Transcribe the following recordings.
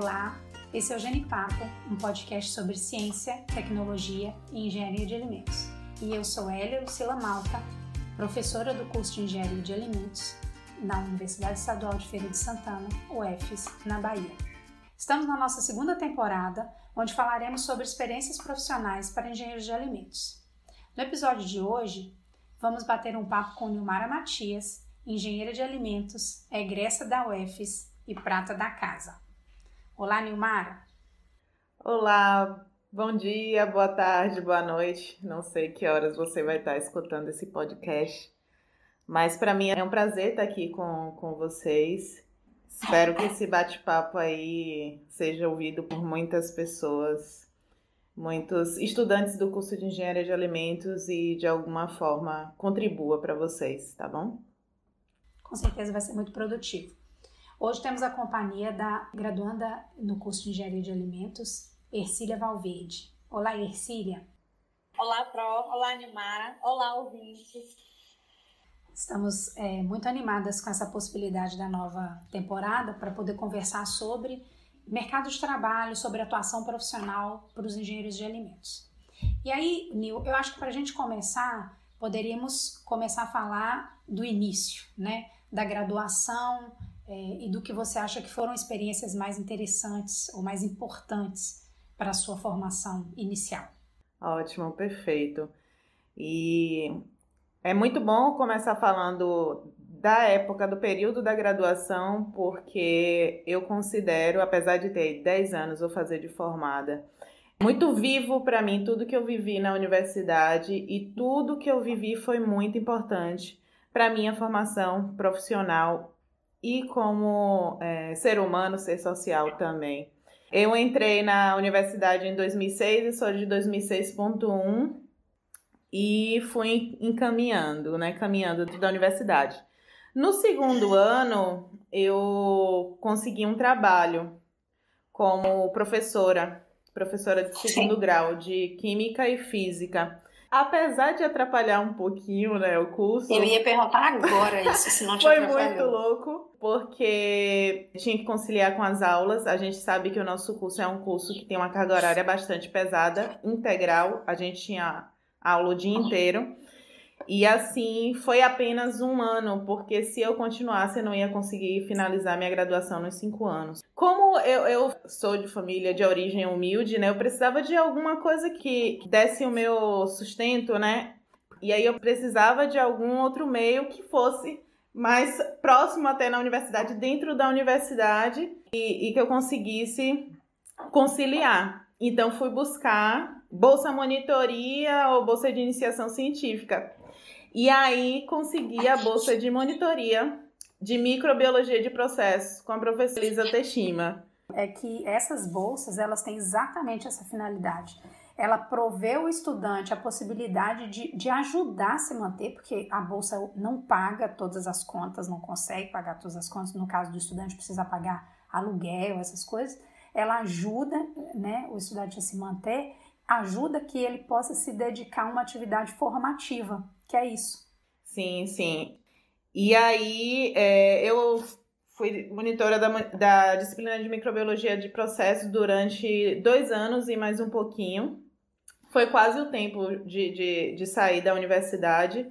Olá, esse é o Genipapo, um podcast sobre ciência, tecnologia e engenharia de alimentos. E eu sou Hélia Lucila Malta, professora do curso de Engenharia de Alimentos na Universidade Estadual de Feira de Santana, UFES, na Bahia. Estamos na nossa segunda temporada, onde falaremos sobre experiências profissionais para engenheiros de alimentos. No episódio de hoje, vamos bater um papo com Nilmara Matias, engenheira de alimentos, egressa da UFES e prata da casa. Olá, Nilmara. Olá, bom dia, boa tarde, boa noite. Não sei que horas você vai estar escutando esse podcast, mas para mim é um prazer estar aqui com, com vocês. Espero que esse bate-papo aí seja ouvido por muitas pessoas, muitos estudantes do curso de Engenharia de Alimentos e de alguma forma contribua para vocês, tá bom? Com certeza vai ser muito produtivo. Hoje temos a companhia da graduanda no curso de Engenharia de Alimentos, Ercília Valverde. Olá, Ercília. Olá, Pro. Olá, Animara. Olá, ouvintes. Estamos é, muito animadas com essa possibilidade da nova temporada para poder conversar sobre mercado de trabalho, sobre atuação profissional para os engenheiros de alimentos. E aí, Nil, eu acho que para a gente começar, poderíamos começar a falar do início, né? Da graduação, é, e do que você acha que foram experiências mais interessantes ou mais importantes para a sua formação inicial. Ótimo, perfeito. E é muito bom começar falando da época do período da graduação, porque eu considero, apesar de ter 10 anos vou fazer de formada, muito vivo para mim tudo que eu vivi na universidade e tudo que eu vivi foi muito importante para minha formação profissional e como é, ser humano, ser social também. Eu entrei na universidade em 2006 e sou de 2006.1 e fui encaminhando, né, caminhando da universidade. No segundo ano, eu consegui um trabalho como professora, professora de segundo Sim. grau de Química e Física. Apesar de atrapalhar um pouquinho, né, o curso. Eu ia perguntar agora isso, se não te Foi muito louco, porque tinha que conciliar com as aulas. A gente sabe que o nosso curso é um curso que tem uma carga horária bastante pesada, integral. A gente tinha aula o dia inteiro. E assim, foi apenas um ano, porque se eu continuasse, eu não ia conseguir finalizar minha graduação nos cinco anos. Como eu, eu sou de família de origem humilde, né? Eu precisava de alguma coisa que desse o meu sustento, né? E aí eu precisava de algum outro meio que fosse mais próximo até na universidade, dentro da universidade, e, e que eu conseguisse conciliar. Então fui buscar bolsa monitoria ou bolsa de iniciação científica e aí consegui a bolsa de monitoria de microbiologia de processos com a professora Elisa Teixeira. É que essas bolsas, elas têm exatamente essa finalidade. Ela provê o estudante a possibilidade de, de ajudar a se manter, porque a bolsa não paga todas as contas, não consegue pagar todas as contas. No caso do estudante, precisa pagar aluguel, essas coisas. Ela ajuda né, o estudante a se manter, ajuda que ele possa se dedicar a uma atividade formativa, que é isso. Sim, sim. E aí, é, eu fui monitora da, da disciplina de microbiologia de processos durante dois anos e mais um pouquinho. Foi quase o tempo de, de, de sair da universidade.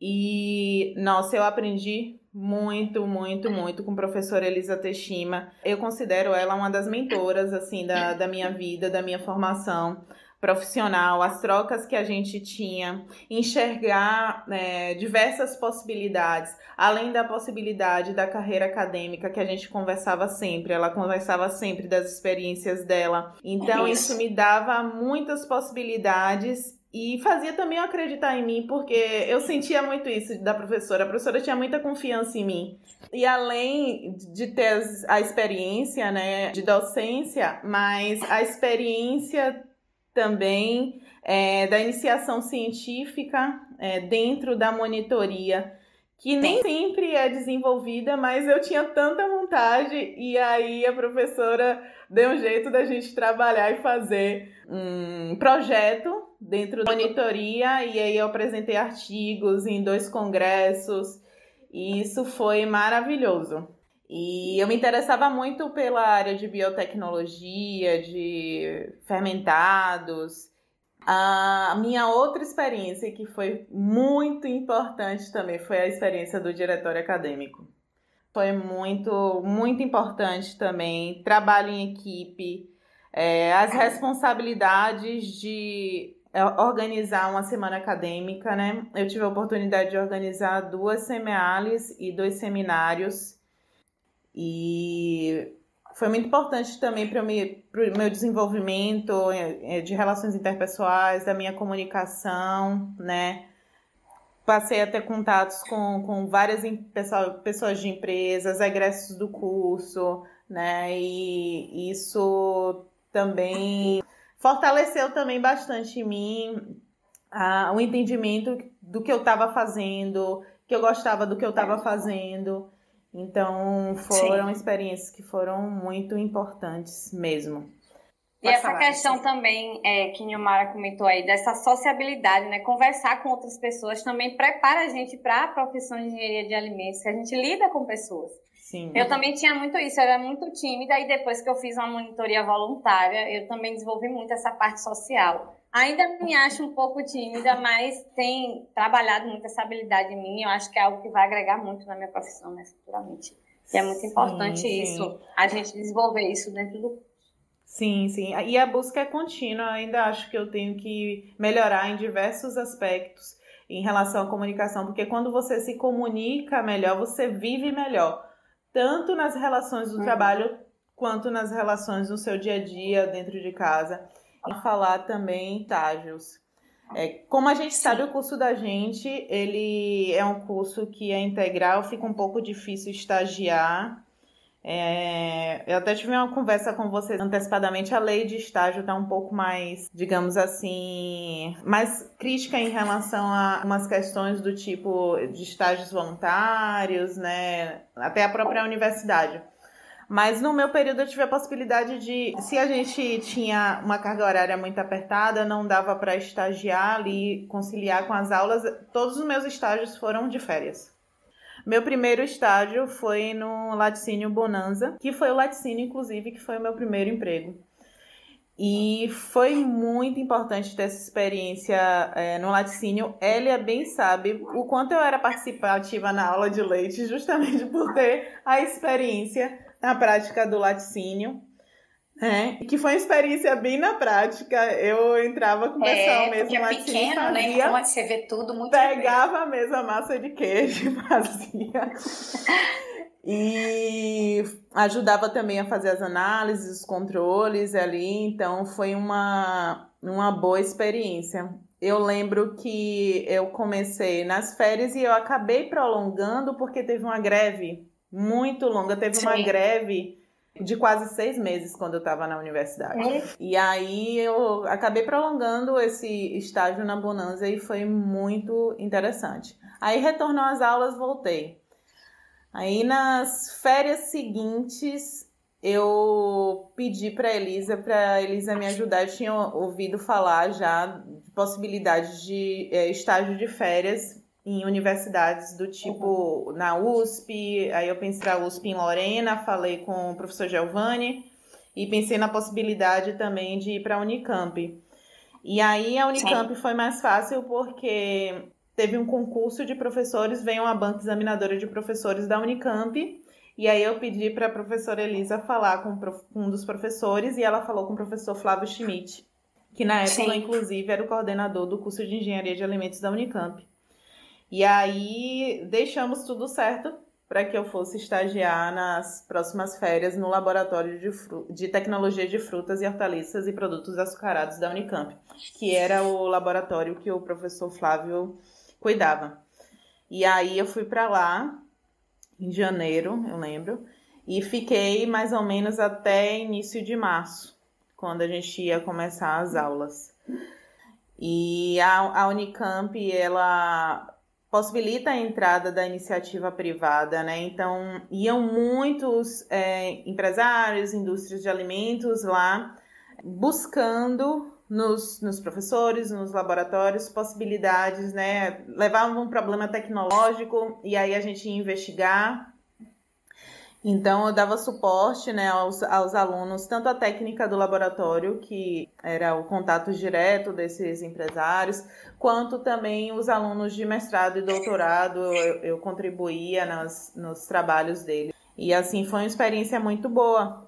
E, nossa, eu aprendi muito, muito, muito com a professora Elisa Teixeira. Eu considero ela uma das mentoras, assim, da, da minha vida, da minha formação profissional, as trocas que a gente tinha, enxergar né, diversas possibilidades, além da possibilidade da carreira acadêmica que a gente conversava sempre, ela conversava sempre das experiências dela. Então, isso. isso me dava muitas possibilidades e fazia também eu acreditar em mim, porque eu sentia muito isso da professora. A professora tinha muita confiança em mim. E além de ter a experiência, né, de docência, mas a experiência também é, da iniciação científica é, dentro da monitoria, que nem sempre é desenvolvida, mas eu tinha tanta vontade, e aí a professora deu um jeito da gente trabalhar e fazer um projeto dentro da monitoria, e aí eu apresentei artigos em dois congressos, e isso foi maravilhoso. E eu me interessava muito pela área de biotecnologia, de fermentados. A minha outra experiência, que foi muito importante também, foi a experiência do diretório acadêmico. Foi muito, muito importante também. Trabalho em equipe, é, as responsabilidades de é, organizar uma semana acadêmica, né? Eu tive a oportunidade de organizar duas semeales e dois seminários. E foi muito importante também para o meu desenvolvimento é, de relações interpessoais, da minha comunicação, né? Passei a ter contatos com, com várias pessoas de empresas, egressos do curso, né? E isso também fortaleceu também bastante em mim o entendimento do que eu estava fazendo, que eu gostava do que eu estava fazendo. Então foram Sim. experiências que foram muito importantes mesmo. E essa falar, questão também é, que Nilmara comentou aí, dessa sociabilidade, né? Conversar com outras pessoas também prepara a gente para a profissão de engenharia de alimentos, que a gente lida com pessoas. Sim. Eu também tinha muito isso, eu era muito tímida e depois que eu fiz uma monitoria voluntária, eu também desenvolvi muito essa parte social. Ainda me acho um pouco tímida, mas tem trabalhado muito essa habilidade em mim. Eu acho que é algo que vai agregar muito na minha profissão, né, futuramente. E é muito importante sim, isso, a gente desenvolver isso dentro do Sim, sim. E a busca é contínua. Ainda acho que eu tenho que melhorar em diversos aspectos em relação à comunicação, porque quando você se comunica melhor, você vive melhor tanto nas relações do uhum. trabalho quanto nas relações no seu dia a dia dentro de casa. Falar também estágios. É, como a gente Sim. sabe, o curso da gente, ele é um curso que é integral, fica um pouco difícil estagiar, é, eu até tive uma conversa com vocês antecipadamente. A lei de estágio está um pouco mais, digamos assim, mais crítica em relação a umas questões do tipo de estágios voluntários, né? Até a própria universidade. Mas no meu período eu tive a possibilidade de, se a gente tinha uma carga horária muito apertada, não dava para estagiar ali, conciliar com as aulas, todos os meus estágios foram de férias. Meu primeiro estágio foi no Laticínio Bonanza, que foi o laticínio, inclusive, que foi o meu primeiro emprego. E foi muito importante ter essa experiência é, no laticínio. Elia bem sabe o quanto eu era participativa na aula de leite, justamente por ter a experiência na prática do laticínio. É, que foi uma experiência bem na prática. Eu entrava com o pessoal é, mesmo é assim, pequeno, fazia, né? Então você vê tudo muito Pegava a mesma massa de queijo e fazia. e ajudava também a fazer as análises, os controles ali. Então foi uma, uma boa experiência. Eu lembro que eu comecei nas férias e eu acabei prolongando porque teve uma greve muito longa. Teve Sim. uma greve de quase seis meses quando eu estava na universidade. É. E aí eu acabei prolongando esse estágio na Bonanza e foi muito interessante. Aí retornou às aulas, voltei. Aí nas férias seguintes eu pedi para Elisa para Elisa me ajudar. Eu tinha ouvido falar já de possibilidade de é, estágio de férias em universidades do tipo na USP, aí eu pensei na USP em Lorena, falei com o professor Giovanni e pensei na possibilidade também de ir para a Unicamp. E aí a Unicamp Sim. foi mais fácil porque teve um concurso de professores, veio uma banca examinadora de professores da Unicamp, e aí eu pedi para a professora Elisa falar com um dos professores e ela falou com o professor Flávio Schmidt, que na época, Sim. inclusive, era o coordenador do curso de Engenharia de Alimentos da Unicamp. E aí deixamos tudo certo para que eu fosse estagiar nas próximas férias no laboratório de, de tecnologia de frutas e hortaliças e produtos açucarados da Unicamp, que era o laboratório que o professor Flávio cuidava. E aí eu fui para lá em janeiro, eu lembro, e fiquei mais ou menos até início de março, quando a gente ia começar as aulas. E a, a Unicamp, ela possibilita a entrada da iniciativa privada, né? Então, iam muitos é, empresários, indústrias de alimentos lá buscando nos, nos, professores, nos laboratórios, possibilidades, né? Levavam um problema tecnológico e aí a gente ia investigar. Então, eu dava suporte né, aos, aos alunos, tanto a técnica do laboratório, que era o contato direto desses empresários, quanto também os alunos de mestrado e doutorado, eu, eu contribuía nas, nos trabalhos deles. E assim, foi uma experiência muito boa.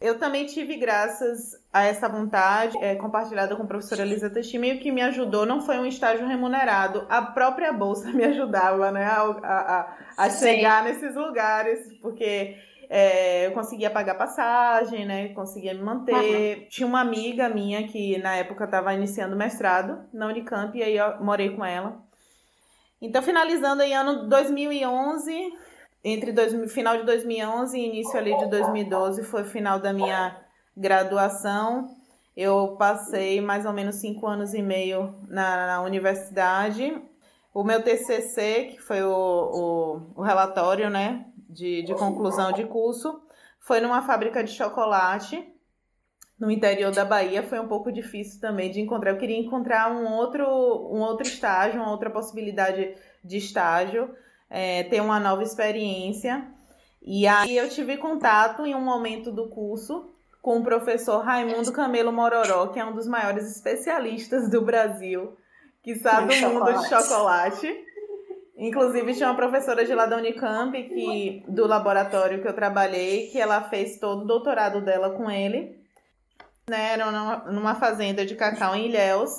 Eu também tive, graças a essa vontade é, compartilhada com a professora Elisa Testime, o que me ajudou não foi um estágio remunerado, a própria bolsa me ajudava né, a, a, a chegar nesses lugares, porque é, eu conseguia pagar passagem, né? Conseguia me manter. Uhum. Tinha uma amiga minha que na época estava iniciando mestrado na Unicamp e aí eu morei com ela. Então, finalizando aí ano 2011, entre dois, final de 2011 e início ali de 2012 foi o final da minha graduação. Eu passei mais ou menos cinco anos e meio na, na universidade. O meu TCC, que foi o, o, o relatório, né, de, de conclusão de curso, foi numa fábrica de chocolate no interior da Bahia. Foi um pouco difícil também de encontrar. Eu queria encontrar um outro, um outro estágio, uma outra possibilidade de estágio, é, ter uma nova experiência. E aí eu tive contato em um momento do curso com o professor Raimundo Camelo Mororó, que é um dos maiores especialistas do Brasil, que sabe o mundo de chocolate. Inclusive, tinha uma professora de lá da Unicamp, que, do laboratório que eu trabalhei, que ela fez todo o doutorado dela com ele. Né, era numa, numa fazenda de cacau em Ilhéus,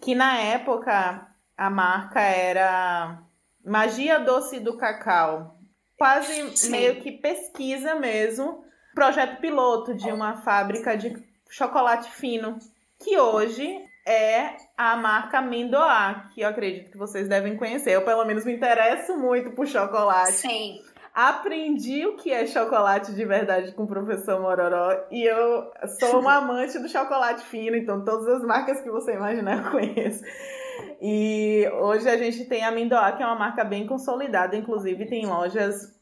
que na época a marca era Magia Doce do Cacau. Quase Sim. meio que pesquisa mesmo, projeto piloto de uma fábrica de chocolate fino, que hoje é a marca Mendoá, que eu acredito que vocês devem conhecer. Eu, pelo menos, me interesso muito por chocolate. Sim. Aprendi o que é chocolate de verdade com o professor Mororó e eu sou uma amante do chocolate fino, então todas as marcas que você imaginar eu conheço. E hoje a gente tem a Mendoá, que é uma marca bem consolidada, inclusive tem lojas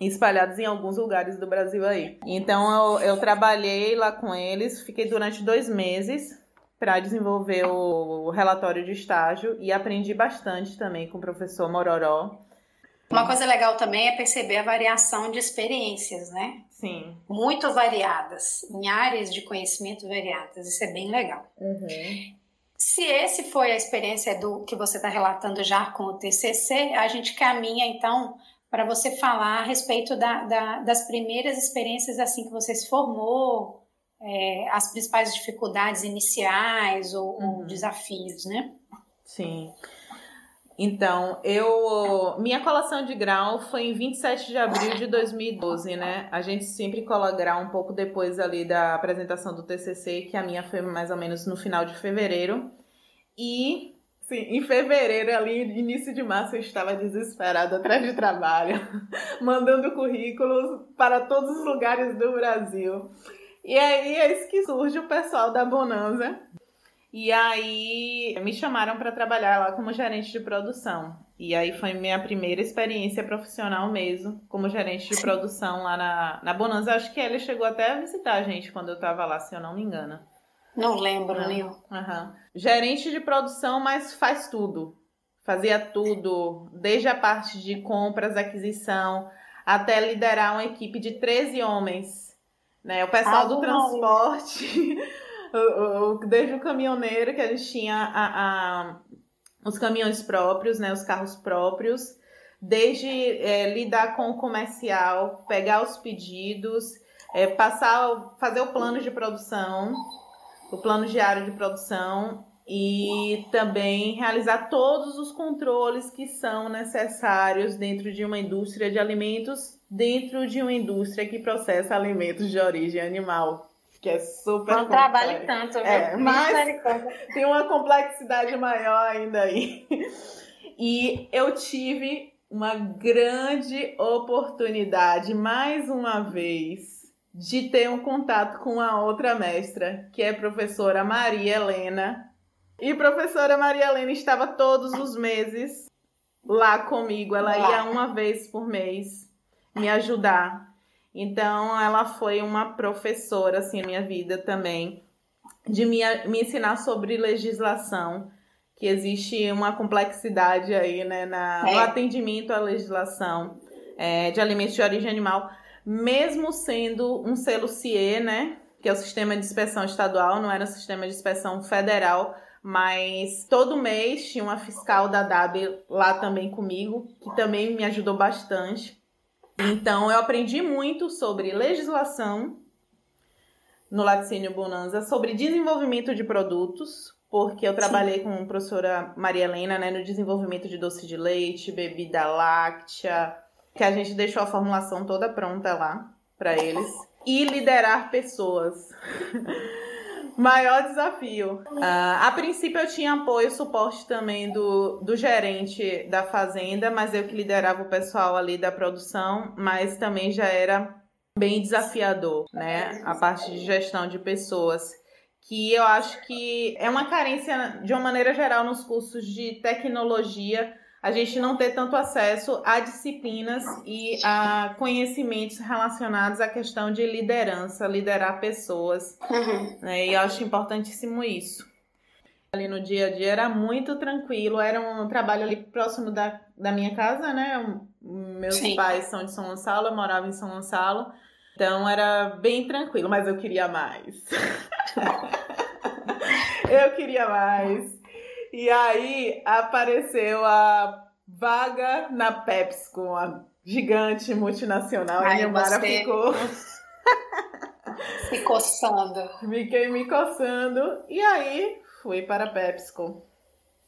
espalhadas em alguns lugares do Brasil aí. Então eu, eu trabalhei lá com eles, fiquei durante dois meses para desenvolver o relatório de estágio e aprendi bastante também com o professor Mororó. Uma coisa legal também é perceber a variação de experiências, né? Sim. Muito variadas, em áreas de conhecimento variadas. Isso é bem legal. Uhum. Se esse foi a experiência do que você está relatando já com o TCC, a gente caminha então para você falar a respeito da, da, das primeiras experiências assim que você se formou, é, as principais dificuldades iniciais ou, uhum. ou, desafios, né? Sim. Então, eu. Minha colação de grau foi em 27 de abril de 2012, né? A gente sempre cola grau um pouco depois ali da apresentação do TCC, que a minha foi mais ou menos no final de fevereiro. E Sim, em fevereiro, ali, início de março, eu estava desesperada atrás de trabalho, mandando currículos para todos os lugares do Brasil. E aí é isso que surge o pessoal da Bonanza. E aí me chamaram para trabalhar lá como gerente de produção. E aí foi minha primeira experiência profissional mesmo, como gerente de produção lá na, na Bonanza. Acho que ele chegou até a visitar a gente quando eu estava lá, se eu não me engano. Não lembro, Nil. Uhum. Gerente de produção, mas faz tudo. Fazia tudo, desde a parte de compras, aquisição, até liderar uma equipe de 13 homens né? O pessoal ah, do transporte, desde o caminhoneiro, que a gente tinha a, a, os caminhões próprios, né? os carros próprios, desde é, lidar com o comercial, pegar os pedidos, é, passar, fazer o plano de produção, o plano diário de produção e também realizar todos os controles que são necessários dentro de uma indústria de alimentos dentro de uma indústria que processa alimentos de origem animal. Que é super Não trabalhe tanto, viu? É, mas tem uma complexidade maior ainda aí. E eu tive uma grande oportunidade, mais uma vez, de ter um contato com a outra mestra, que é a professora Maria Helena. E a professora Maria Helena estava todos os meses lá comigo. Ela ia uma vez por mês me ajudar. Então, ela foi uma professora, assim, na minha vida também, de me, me ensinar sobre legislação, que existe uma complexidade aí, né, na, é. no atendimento à legislação é, de alimentos de origem animal, mesmo sendo um selo CIE, né? Que é o sistema de inspeção estadual, não era o sistema de inspeção federal, mas todo mês tinha uma fiscal da DAB lá também comigo, que também me ajudou bastante. Então eu aprendi muito sobre legislação no Laticínio Bonanza, sobre desenvolvimento de produtos, porque eu trabalhei Sim. com a professora Maria Helena né, no desenvolvimento de doce de leite, bebida láctea, que a gente deixou a formulação toda pronta lá para eles. E liderar pessoas. Maior desafio. Uh, a princípio eu tinha apoio e suporte também do, do gerente da fazenda, mas eu que liderava o pessoal ali da produção, mas também já era bem desafiador, né? A parte de gestão de pessoas que eu acho que é uma carência de uma maneira geral nos cursos de tecnologia a gente não ter tanto acesso a disciplinas e a conhecimentos relacionados à questão de liderança, liderar pessoas. Uhum. Né? E eu acho importantíssimo isso. Ali no dia a dia era muito tranquilo, era um trabalho ali próximo da, da minha casa, né? Meus Sim. pais são de São Gonçalo, eu morava em São Gonçalo. Então era bem tranquilo, mas eu queria mais. eu queria mais. E aí apareceu a vaga na PepsiCo, a gigante multinacional. Ai, e a Mara ficou. Se coçando. Fiquei me coçando. E aí fui para a PepsiCo.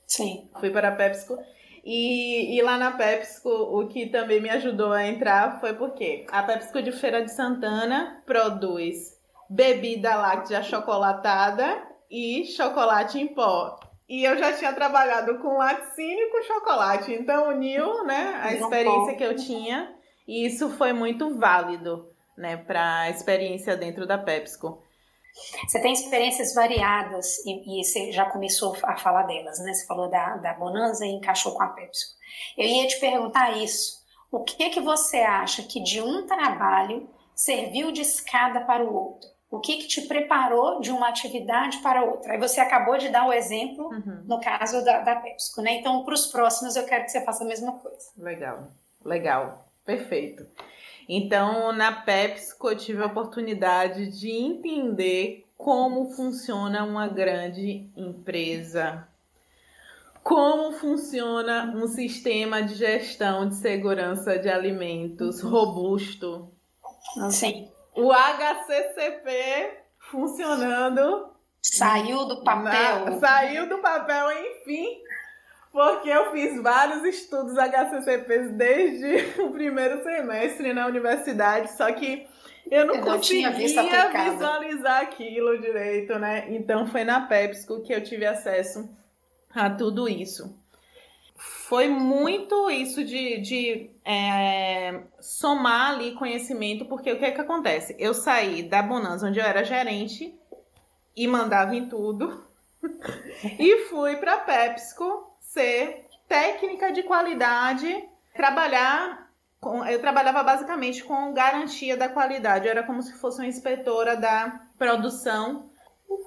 Sim. Fui para a PepsiCo. E, e lá na PepsiCo, o que também me ajudou a entrar foi porque a PepsiCo de Feira de Santana produz bebida láctea chocolatada e chocolate em pó. E eu já tinha trabalhado com laticínio e com chocolate, então uniu, né, a experiência que eu tinha e isso foi muito válido, né, para a experiência dentro da PepsiCo. Você tem experiências variadas e, e, você já começou a falar delas, né? Você falou da, da Bonanza e encaixou com a PepsiCo. Eu ia te perguntar isso. O que que você acha que de um trabalho serviu de escada para o outro? O que que te preparou de uma atividade para outra? Aí você acabou de dar o exemplo uhum. no caso da, da PepsiCo, né? Então, para os próximos, eu quero que você faça a mesma coisa. Legal, legal, perfeito. Então, na PepsiCo, eu tive a oportunidade de entender como funciona uma grande empresa. Como funciona um sistema de gestão de segurança de alimentos robusto. Sim. O HCCP funcionando. Saiu do papel. Na, saiu do papel, enfim porque eu fiz vários estudos HCCPs desde o primeiro semestre na universidade, só que eu não, eu não conseguia visualizar aquilo direito, né? Então foi na PepsiCo que eu tive acesso a tudo isso. Foi muito isso de, de é, somar ali conhecimento, porque o que é que acontece? Eu saí da Bonanza, onde eu era gerente, e mandava em tudo, e fui para PepsiCo ser técnica de qualidade, trabalhar com, eu trabalhava basicamente com garantia da qualidade, eu era como se fosse uma inspetora da produção.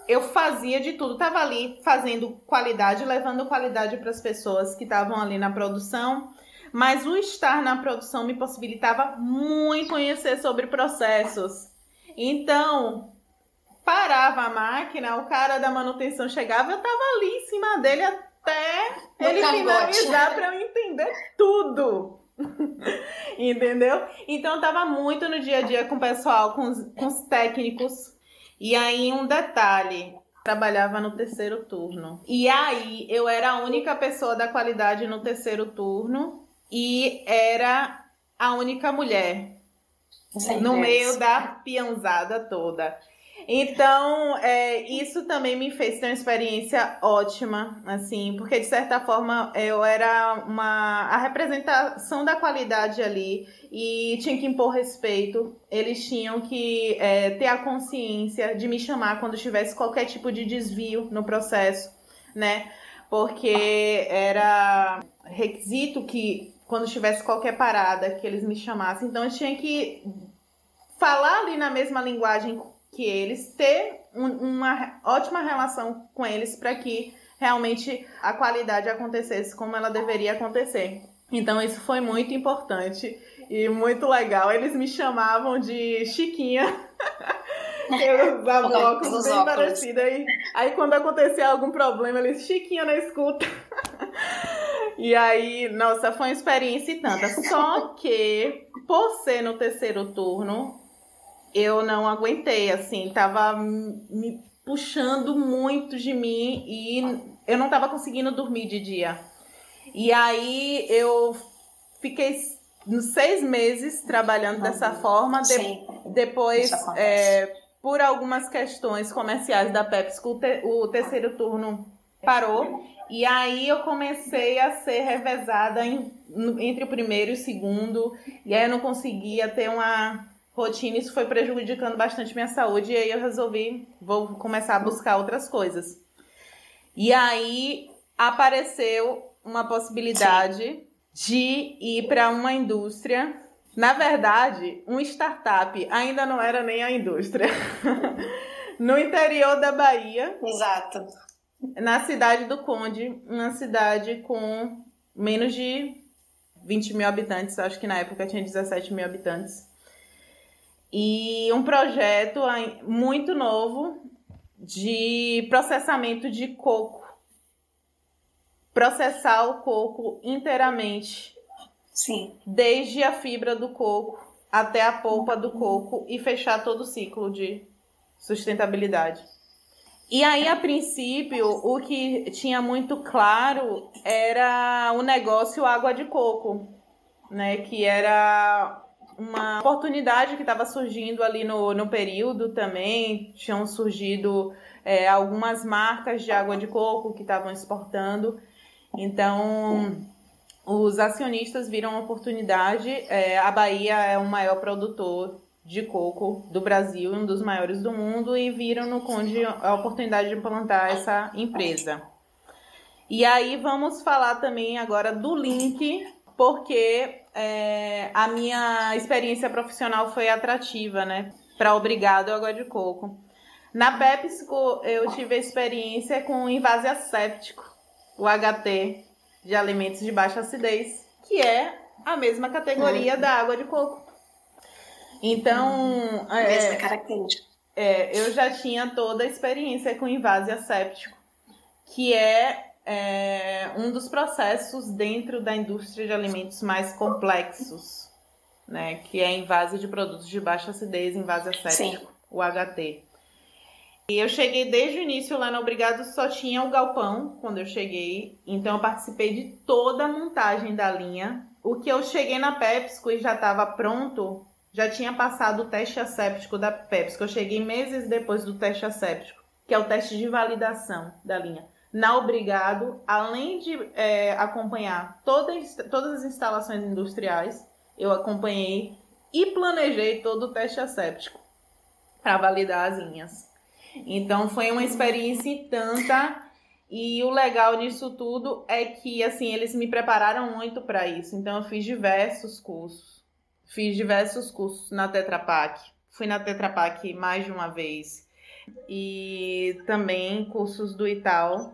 Eu fazia de tudo, estava ali fazendo qualidade, levando qualidade para as pessoas que estavam ali na produção, mas o estar na produção me possibilitava muito conhecer sobre processos. Então, parava a máquina, o cara da manutenção chegava, eu estava ali em cima dele até ele finalizar para eu entender tudo. Entendeu? Então eu tava muito no dia a dia com o pessoal, com os, com os técnicos. E aí um detalhe, trabalhava no terceiro turno. E aí eu era a única pessoa da qualidade no terceiro turno e era a única mulher Sim, no meio da peãozada toda. Então, é, isso também me fez ter uma experiência ótima, assim, porque de certa forma eu era uma a representação da qualidade ali e tinha que impor respeito. Eles tinham que é, ter a consciência de me chamar quando tivesse qualquer tipo de desvio no processo, né? Porque era requisito que quando tivesse qualquer parada que eles me chamassem, então eu tinha que falar ali na mesma linguagem que eles, ter um, uma ótima relação com eles para que realmente a qualidade acontecesse como ela deveria acontecer. Então isso foi muito importante e muito legal. Eles me chamavam de Chiquinha. Eu usava óculos bem óculos. parecidos. Aí, aí quando acontecia algum problema, eles Chiquinha na escuta. E aí, nossa, foi uma experiência e tanta. Só que, por ser no terceiro turno, eu não aguentei, assim, tava me puxando muito de mim e eu não tava conseguindo dormir de dia. E aí eu fiquei seis meses trabalhando dessa forma. De, depois, é, por algumas questões comerciais da PepsiCo, o, te, o terceiro turno parou. E aí eu comecei a ser revezada em, entre o primeiro e o segundo. E aí eu não conseguia ter uma rotina. Isso foi prejudicando bastante minha saúde. E aí eu resolvi, vou começar a buscar outras coisas. E aí apareceu uma possibilidade de ir para uma indústria. Na verdade, um startup ainda não era nem a indústria. no interior da Bahia. Exato na cidade do Conde, uma cidade com menos de 20 mil habitantes, acho que na época tinha 17 mil habitantes. E um projeto muito novo de processamento de coco. Processar o coco inteiramente. Sim. Desde a fibra do coco até a polpa do coco e fechar todo o ciclo de sustentabilidade. E aí, a princípio, o que tinha muito claro era o negócio água de coco, né? Que era uma oportunidade que estava surgindo ali no, no período também. Tinham surgido é, algumas marcas de água de coco que estavam exportando. Então, os acionistas viram uma oportunidade. É, a Bahia é o maior produtor de coco do Brasil, um dos maiores do mundo, e viram no Conde a oportunidade de implantar essa empresa. E aí vamos falar também agora do link, porque é, a minha experiência profissional foi atrativa, né? Para Obrigado Água de Coco. Na PepsiCo eu tive a experiência com invase asséptico, o HT, de alimentos de baixa acidez, que é a mesma categoria hum. da água de coco. Então. É, Mesma característica. É, eu já tinha toda a experiência com invase asséptico, que é, é, um dos processos dentro da indústria de alimentos mais complexos, né? Que é invase de produtos de baixa acidez, invase asséptico, Sim. o HT. E eu cheguei desde o início lá no Obrigado, só tinha o galpão quando eu cheguei, então eu participei de toda a montagem da linha. O que eu cheguei na PepsiCo e já estava pronto já tinha passado o teste asséptico da Pepsi, que eu cheguei meses depois do teste asséptico, que é o teste de validação da linha. Na Obrigado, além de é, acompanhar todas, todas as instalações industriais, eu acompanhei e planejei todo o teste asséptico para validar as linhas. Então foi uma experiência tanta e o legal disso tudo é que assim eles me prepararam muito para isso. Então eu fiz diversos cursos Fiz diversos cursos na Tetra Pak. Fui na Tetra Pak mais de uma vez. E também cursos do Itaú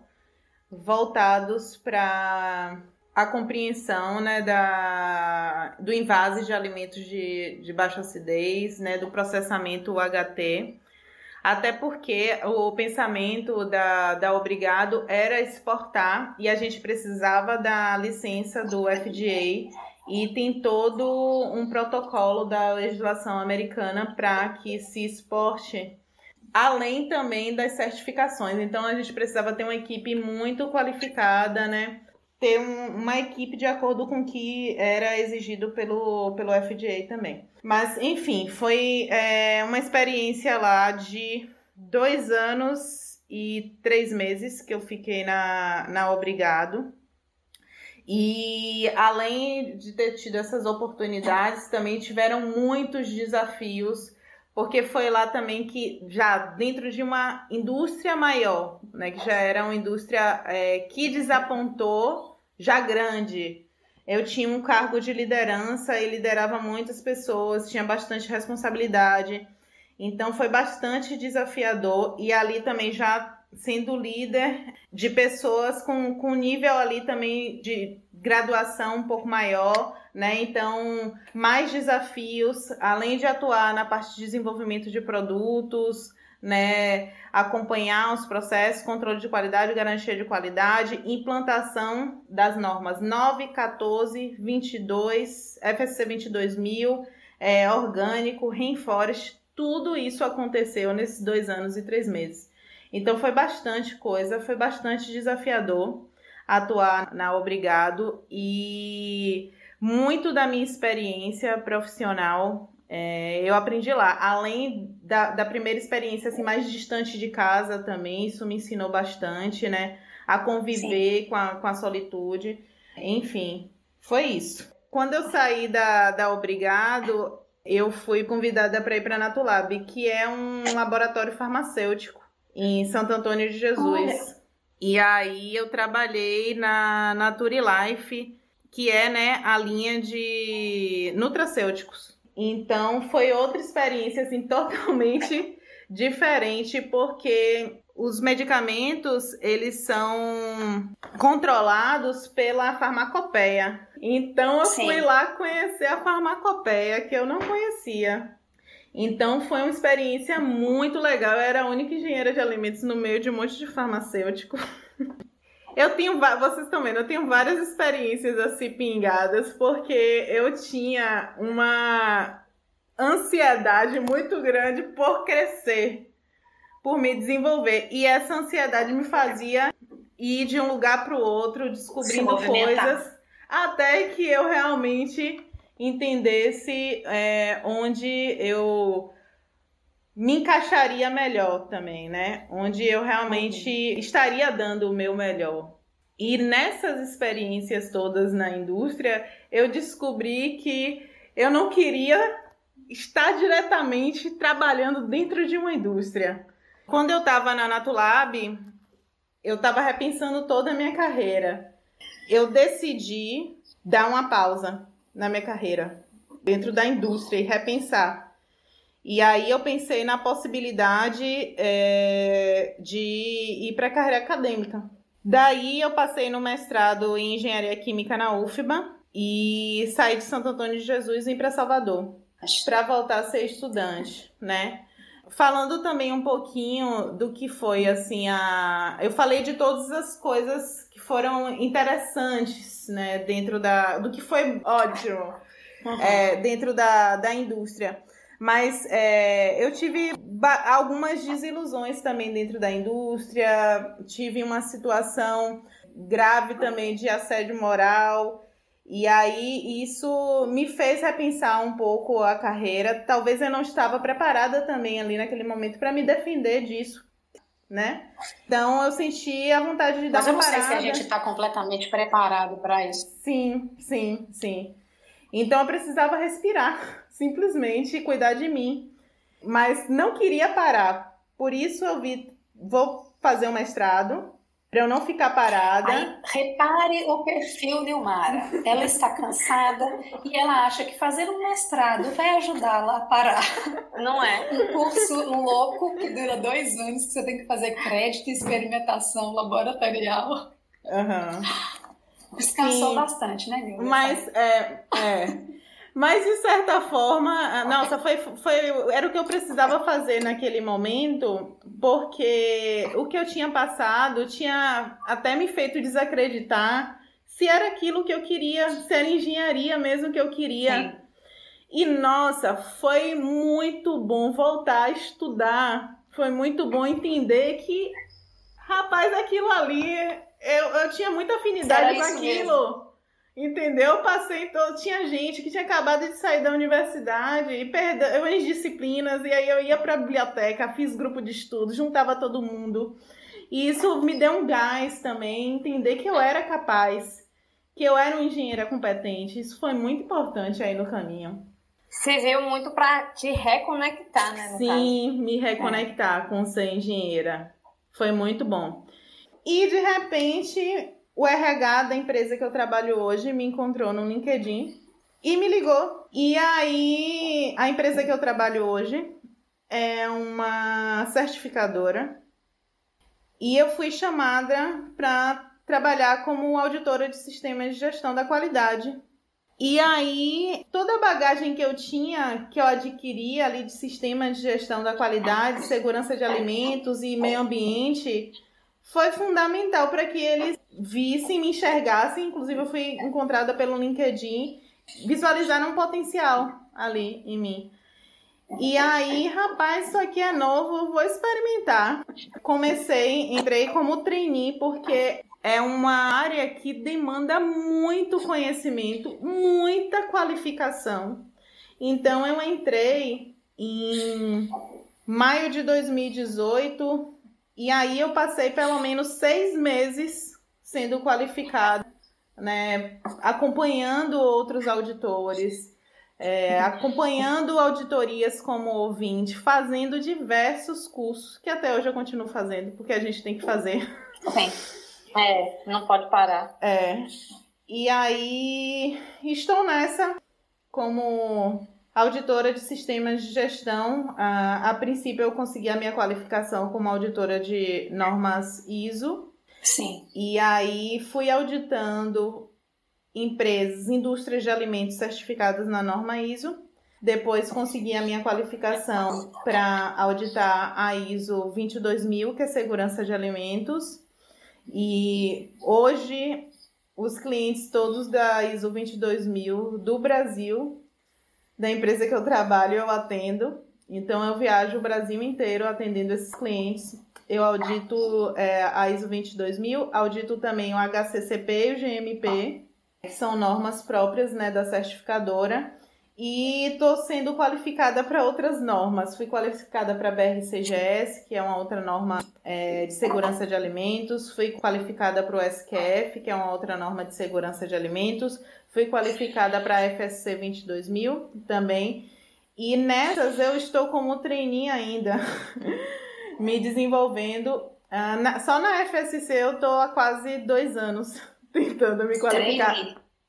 voltados para a compreensão né, da, do invase de alimentos de, de baixa acidez, né, do processamento UHT, até porque o pensamento da, da Obrigado era exportar e a gente precisava da licença do FDA e tem todo um protocolo da legislação americana para que se exporte, além também das certificações. Então a gente precisava ter uma equipe muito qualificada, né? Ter um, uma equipe de acordo com o que era exigido pelo, pelo FDA também. Mas, enfim, foi é, uma experiência lá de dois anos e três meses que eu fiquei na, na Obrigado. E além de ter tido essas oportunidades, também tiveram muitos desafios, porque foi lá também que, já dentro de uma indústria maior, né, que já era uma indústria é, que desapontou, já grande. Eu tinha um cargo de liderança e liderava muitas pessoas, tinha bastante responsabilidade. Então foi bastante desafiador e ali também já sendo líder de pessoas com, com nível ali também de graduação um pouco maior, né? Então, mais desafios, além de atuar na parte de desenvolvimento de produtos, né? Acompanhar os processos, controle de qualidade, garantia de qualidade, implantação das normas 9, 14, 22, FSC 22000, é, orgânico, Rainforest, tudo isso aconteceu nesses dois anos e três meses. Então foi bastante coisa, foi bastante desafiador atuar na Obrigado e muito da minha experiência profissional é, eu aprendi lá. Além da, da primeira experiência assim, mais distante de casa também, isso me ensinou bastante, né? A conviver com a, com a solitude. Enfim, foi isso. Quando eu saí da, da Obrigado, eu fui convidada para ir para a Natulab, que é um laboratório farmacêutico em Santo Antônio de Jesus. Olha. E aí eu trabalhei na Naturilife, que é né, a linha de nutracêuticos. Então foi outra experiência assim totalmente diferente, porque os medicamentos eles são controlados pela farmacopeia. Então eu Sim. fui lá conhecer a farmacopeia que eu não conhecia. Então foi uma experiência muito legal. Eu era a única engenheira de alimentos no meio de um monte de farmacêutico. Eu tenho, vocês estão vendo, eu tenho várias experiências assim pingadas, porque eu tinha uma ansiedade muito grande por crescer, por me desenvolver. E essa ansiedade me fazia ir de um lugar para o outro, descobrindo coisas, até que eu realmente entendesse é, onde eu me encaixaria melhor também, né? Onde eu realmente uhum. estaria dando o meu melhor. E nessas experiências todas na indústria, eu descobri que eu não queria estar diretamente trabalhando dentro de uma indústria. Quando eu estava na Natulab, eu estava repensando toda a minha carreira. Eu decidi dar uma pausa na minha carreira dentro da indústria e repensar. E aí eu pensei na possibilidade é, de ir para a carreira acadêmica. Daí eu passei no mestrado em engenharia química na UFBA e saí de Santo Antônio de Jesus e vim para Salvador para voltar a ser estudante, né? Falando também um pouquinho do que foi assim a, eu falei de todas as coisas que foram interessantes, né, dentro da, do que foi ótimo uhum. é, dentro da, da indústria. Mas é, eu tive algumas desilusões também dentro da indústria, tive uma situação grave também de assédio moral. E aí isso me fez repensar um pouco a carreira. Talvez eu não estava preparada também ali naquele momento para me defender disso, né? Então eu senti a vontade de dar Mas eu não sei se a gente está completamente preparado para isso. Sim, sim, sim. Então eu precisava respirar, simplesmente cuidar de mim. Mas não queria parar. Por isso eu vi, vou fazer um mestrado para eu não ficar parada. Aí, repare o perfil de Umara. Ela está cansada e ela acha que fazer um mestrado vai ajudá-la a parar. Não é? Um curso louco que dura dois anos, que você tem que fazer crédito e experimentação laboratorial. Uhum. Descansou Sim, bastante, né, Gil? Mas, é, é. Mas de certa forma, nossa, foi, foi, era o que eu precisava fazer naquele momento, porque o que eu tinha passado tinha até me feito desacreditar se era aquilo que eu queria, se era engenharia mesmo que eu queria. Sim. E nossa, foi muito bom voltar a estudar. Foi muito bom entender que, rapaz, aquilo ali eu, eu tinha muita afinidade com aquilo. Entendeu? Eu passei todo. Tinha gente que tinha acabado de sair da universidade e perdeu as disciplinas, e aí eu ia para a biblioteca, fiz grupo de estudo, juntava todo mundo. E isso me deu um gás também, entender que eu era capaz, que eu era uma engenheira competente. Isso foi muito importante aí no caminho. Serviu muito para te reconectar, né? Sim, caso. me reconectar é. com ser engenheira. Foi muito bom. E de repente, o RH da empresa que eu trabalho hoje me encontrou no LinkedIn e me ligou. E aí, a empresa que eu trabalho hoje é uma certificadora. E eu fui chamada para trabalhar como auditora de sistemas de gestão da qualidade. E aí, toda a bagagem que eu tinha, que eu adquiri ali de sistemas de gestão da qualidade, segurança de alimentos e meio ambiente, foi fundamental para que eles vissem, me enxergassem. Inclusive, eu fui encontrada pelo LinkedIn, visualizaram um potencial ali em mim. E aí, rapaz, isso aqui é novo, vou experimentar. Comecei, entrei como trainee, porque é uma área que demanda muito conhecimento, muita qualificação. Então, eu entrei em maio de 2018 e aí eu passei pelo menos seis meses sendo qualificada, né, acompanhando outros auditores, é, acompanhando auditorias como ouvinte, fazendo diversos cursos, que até hoje eu continuo fazendo, porque a gente tem que fazer. Sim. É, não pode parar. É. E aí estou nessa como auditora de sistemas de gestão. A, a princípio eu consegui a minha qualificação como auditora de normas ISO. Sim. E aí fui auditando empresas, indústrias de alimentos certificadas na norma ISO. Depois consegui a minha qualificação para auditar a ISO 22000, que é segurança de alimentos. E hoje os clientes todos da ISO 22000 do Brasil, da empresa que eu trabalho, eu atendo. Então eu viajo o Brasil inteiro atendendo esses clientes. Eu audito é, a ISO 22000, audito também o HCCP e o GMP, que são normas próprias né, da certificadora. E estou sendo qualificada para outras normas. Fui qualificada para a BRCGS, que é uma outra norma é, de segurança de alimentos. Fui qualificada para o SQF, que é uma outra norma de segurança de alimentos. Fui qualificada para a FSC 22000 também. E nessas eu estou como trainee ainda, me desenvolvendo. Uh, na, só na FSC eu estou há quase dois anos tentando me qualificar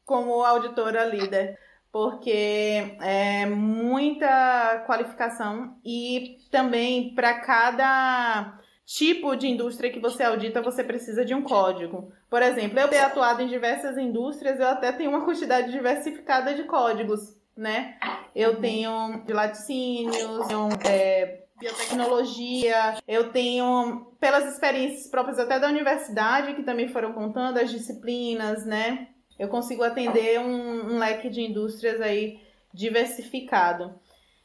como auditora líder porque é muita qualificação e também para cada tipo de indústria que você audita, você precisa de um código. Por exemplo, eu tenho atuado em diversas indústrias, eu até tenho uma quantidade diversificada de códigos, né? Eu tenho de laticínios, tenho, é, biotecnologia, eu tenho, pelas experiências próprias até da universidade, que também foram contando, as disciplinas, né? Eu consigo atender um, um leque de indústrias aí diversificado.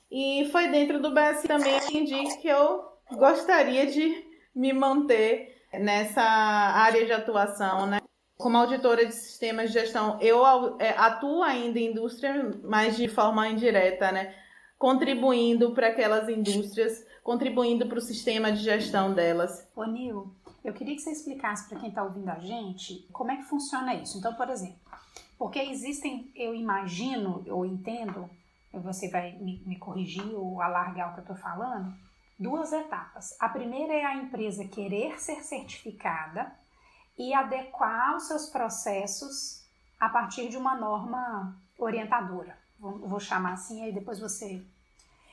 E foi dentro do BS também que aprendi que eu gostaria de me manter nessa área de atuação, né? Como auditora de sistemas de gestão, eu é, atuo ainda em indústria, mas de forma indireta, né? Contribuindo para aquelas indústrias, contribuindo para o sistema de gestão delas. Ô, Nil, eu queria que você explicasse para quem está ouvindo a gente como é que funciona isso. Então, por exemplo, porque existem, eu imagino, ou entendo, você vai me, me corrigir ou alargar o que eu estou falando, duas etapas. A primeira é a empresa querer ser certificada e adequar os seus processos a partir de uma norma orientadora. Vou chamar assim, aí depois você.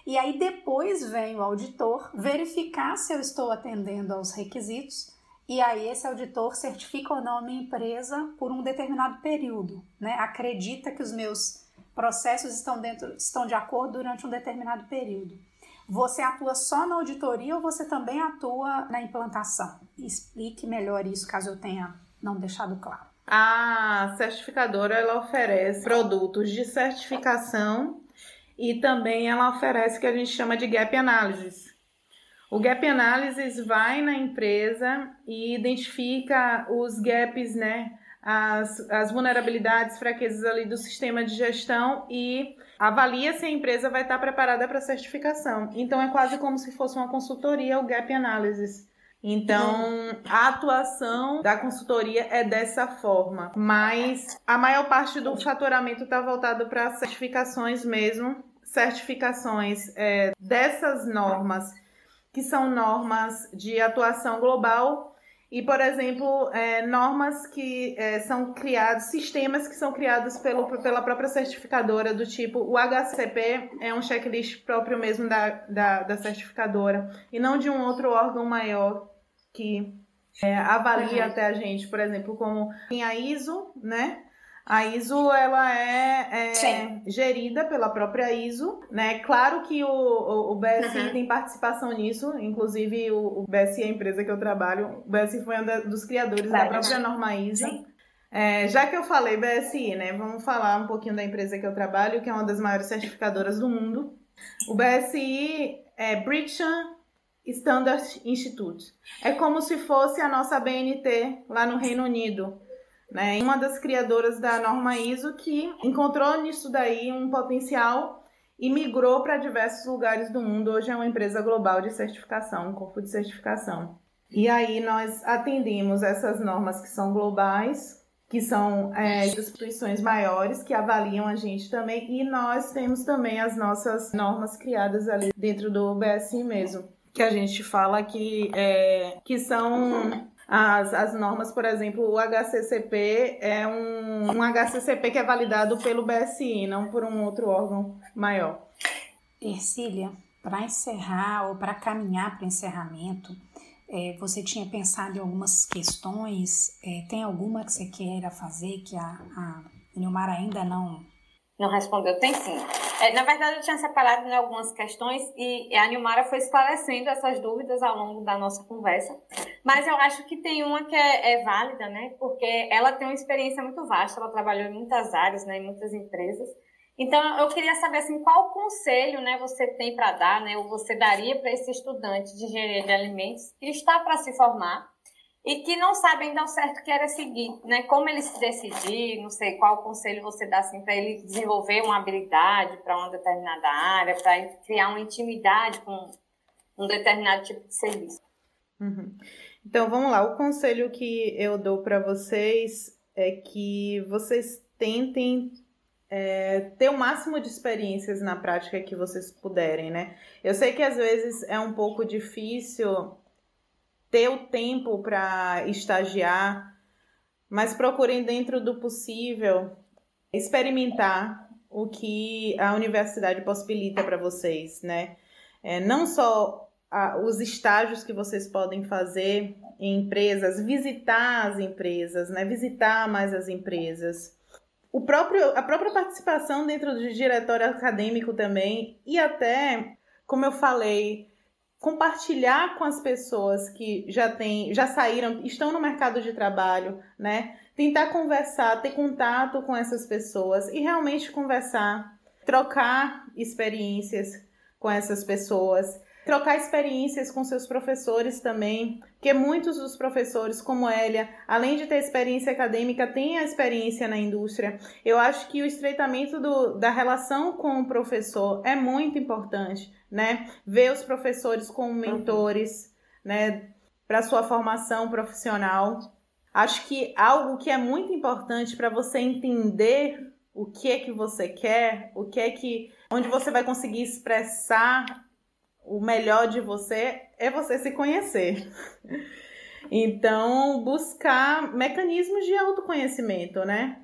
E aí depois vem o auditor verificar se eu estou atendendo aos requisitos e aí esse auditor certifica ou não a minha empresa por um determinado período, né? Acredita que os meus processos estão dentro, estão de acordo durante um determinado período. Você atua só na auditoria ou você também atua na implantação? Explique melhor isso, caso eu tenha não deixado claro. A certificadora ela oferece produtos de certificação e também ela oferece o que a gente chama de gap analysis, o Gap Analysis vai na empresa e identifica os gaps, né? As, as vulnerabilidades, fraquezas ali do sistema de gestão e avalia se a empresa vai estar preparada para certificação. Então é quase como se fosse uma consultoria, o Gap Analysis. Então, a atuação da consultoria é dessa forma, mas a maior parte do faturamento está voltado para certificações mesmo, certificações é, dessas normas que são normas de atuação global e, por exemplo, é, normas que é, são criados, sistemas que são criados pelo, pela própria certificadora, do tipo o HCP é um checklist próprio mesmo da, da, da certificadora e não de um outro órgão maior que é, avalia uhum. até a gente, por exemplo, como tem a ISO, né? A ISO ela é, é gerida pela própria ISO, né? Claro que o, o, o BSI uhum. tem participação nisso, inclusive o, o, BSI é a empresa que eu trabalho, o BSI foi um da, dos criadores da própria norma ISO. É, já que eu falei BSI, né? Vamos falar um pouquinho da empresa que eu trabalho, que é uma das maiores certificadoras do mundo. O BSI é British Standard Institute. É como se fosse a nossa BNT lá no Reino Unido né? Uma das criadoras da norma ISO que encontrou nisso daí um potencial e migrou para diversos lugares do mundo. Hoje é uma empresa global de certificação, um corpo de certificação. E aí nós atendemos essas normas que são globais, que são é, instituições maiores que avaliam a gente também, e nós temos também as nossas normas criadas ali dentro do BSI mesmo, que a gente fala que, é, que são as, as normas, por exemplo, o HCCP é um, um HCCP que é validado pelo BSI, não por um outro órgão maior. Ercília, para encerrar ou para caminhar para o encerramento, é, você tinha pensado em algumas questões? É, tem alguma que você queira fazer que a, a Nilmar ainda não não respondeu, tem sim. É, na verdade, eu tinha separado em algumas questões e a Nilmara foi esclarecendo essas dúvidas ao longo da nossa conversa. Mas eu acho que tem uma que é, é, válida, né? Porque ela tem uma experiência muito vasta, ela trabalhou em muitas áreas, né? em muitas empresas. Então, eu queria saber assim, qual conselho né, você tem para dar, né, ou você daria para esse estudante de engenharia de alimentos que está para se formar e que não sabem dar certo que era seguir, né? Como ele se decidir, não sei qual conselho você dá assim para ele desenvolver uma habilidade para uma determinada área, para criar uma intimidade com um determinado tipo de serviço. Uhum. Então vamos lá, o conselho que eu dou para vocês é que vocês tentem é, ter o máximo de experiências na prática que vocês puderem, né? Eu sei que às vezes é um pouco difícil ter o tempo para estagiar, mas procurem dentro do possível experimentar o que a universidade possibilita para vocês, né? É, não só a, os estágios que vocês podem fazer em empresas, visitar as empresas, né? Visitar mais as empresas. O próprio, a própria participação dentro do diretório acadêmico também e até, como eu falei, compartilhar com as pessoas que já têm, já saíram, estão no mercado de trabalho, né? Tentar conversar, ter contato com essas pessoas e realmente conversar, trocar experiências com essas pessoas, trocar experiências com seus professores também, porque muitos dos professores, como Elia, além de ter experiência acadêmica, têm a experiência na indústria. Eu acho que o estreitamento do, da relação com o professor é muito importante né? Ver os professores como mentores, né? Para sua formação profissional. Acho que algo que é muito importante para você entender o que é que você quer, o que é que onde você vai conseguir expressar o melhor de você é você se conhecer. Então, buscar mecanismos de autoconhecimento, né?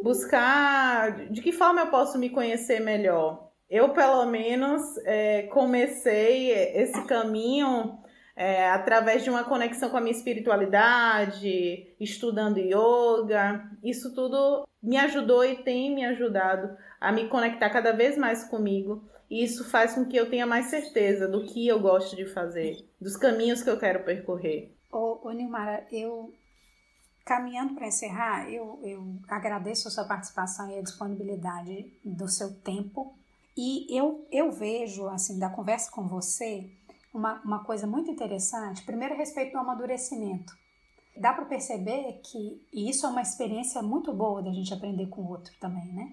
Buscar de que forma eu posso me conhecer melhor eu, pelo menos, é, comecei esse caminho é, através de uma conexão com a minha espiritualidade, estudando yoga. Isso tudo me ajudou e tem me ajudado a me conectar cada vez mais comigo. E isso faz com que eu tenha mais certeza do que eu gosto de fazer, dos caminhos que eu quero percorrer. Ô, ô Nilmara, eu caminhando para encerrar, eu, eu agradeço a sua participação e a disponibilidade do seu tempo e eu, eu vejo, assim, da conversa com você, uma, uma coisa muito interessante. Primeiro, a respeito do amadurecimento. Dá para perceber que, e isso é uma experiência muito boa da gente aprender com o outro também, né?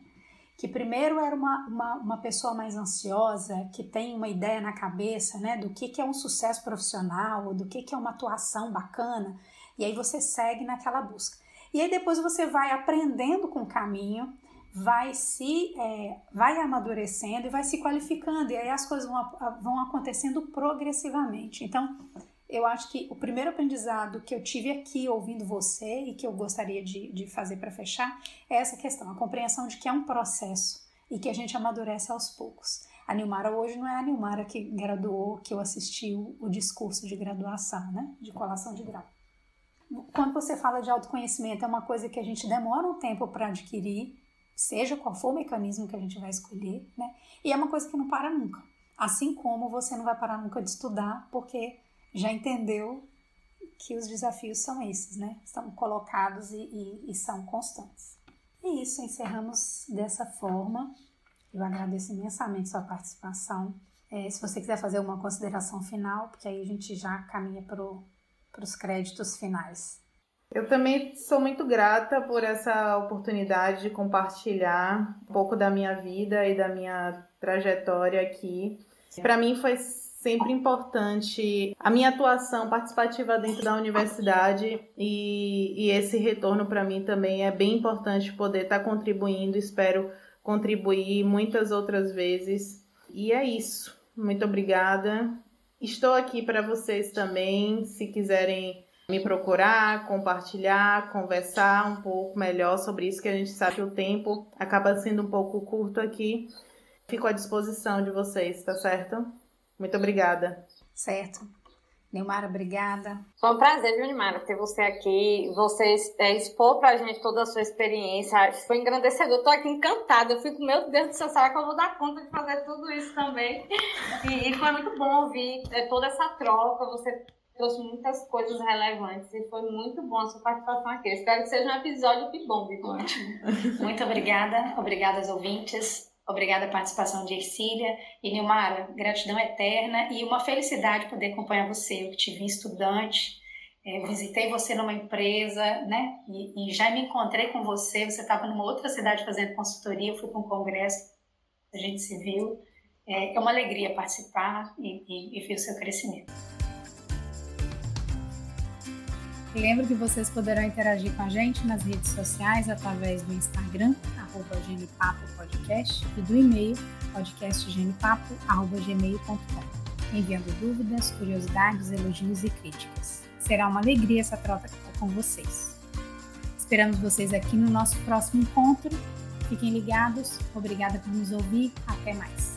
Que primeiro era uma, uma, uma pessoa mais ansiosa, que tem uma ideia na cabeça, né, do que, que é um sucesso profissional, do que, que é uma atuação bacana, e aí você segue naquela busca. E aí depois você vai aprendendo com o caminho, vai se é, vai amadurecendo e vai se qualificando e aí as coisas vão, vão acontecendo progressivamente. Então eu acho que o primeiro aprendizado que eu tive aqui ouvindo você e que eu gostaria de, de fazer para fechar é essa questão a compreensão de que é um processo e que a gente amadurece aos poucos. A Nilmara hoje não é a Nilmara que graduou que eu assisti o, o discurso de graduação né? De colação de grau. Quando você fala de autoconhecimento, é uma coisa que a gente demora um tempo para adquirir, seja qual for o mecanismo que a gente vai escolher, né? E é uma coisa que não para nunca. Assim como você não vai parar nunca de estudar, porque já entendeu que os desafios são esses, né? Estão colocados e, e, e são constantes. E isso, encerramos dessa forma. Eu agradeço imensamente sua participação. É, se você quiser fazer uma consideração final, porque aí a gente já caminha para os créditos finais. Eu também sou muito grata por essa oportunidade de compartilhar um pouco da minha vida e da minha trajetória aqui. Para mim foi sempre importante a minha atuação participativa dentro da universidade e, e esse retorno para mim também é bem importante poder estar tá contribuindo. Espero contribuir muitas outras vezes. E é isso. Muito obrigada. Estou aqui para vocês também, se quiserem me procurar, compartilhar, conversar um pouco melhor sobre isso, que a gente sabe que o tempo acaba sendo um pouco curto aqui. Fico à disposição de vocês, tá certo? Muito obrigada. Certo. Neumara, obrigada. Foi um prazer, viu, Neumara, ter você aqui, você é, expor pra gente toda a sua experiência. Foi engrandecedor. Eu tô aqui encantada. Eu fico, meu Deus do céu, será que eu vou dar conta de fazer tudo isso também? E, e foi muito bom ouvir é, toda essa troca. Você trouxe muitas coisas relevantes e foi muito bom a sua participação aqui. Espero que seja um episódio que bom, Ótimo. Muito obrigada. Obrigada aos ouvintes. Obrigada a participação de Ercília e Nilmara, gratidão eterna e uma felicidade poder acompanhar você. Eu te vi estudante, eu visitei você numa empresa, né? E, e já me encontrei com você. Você estava numa outra cidade fazendo consultoria, eu fui para um congresso, a gente se viu. É, é uma alegria participar e, e, e ver o seu crescimento. Lembro que vocês poderão interagir com a gente nas redes sociais através do Instagram, arroba Podcast, e do e-mail podcastgenipapo.gmail.com, enviando dúvidas, curiosidades, elogios e críticas. Será uma alegria essa troca com vocês. Esperamos vocês aqui no nosso próximo encontro. Fiquem ligados. Obrigada por nos ouvir. Até mais.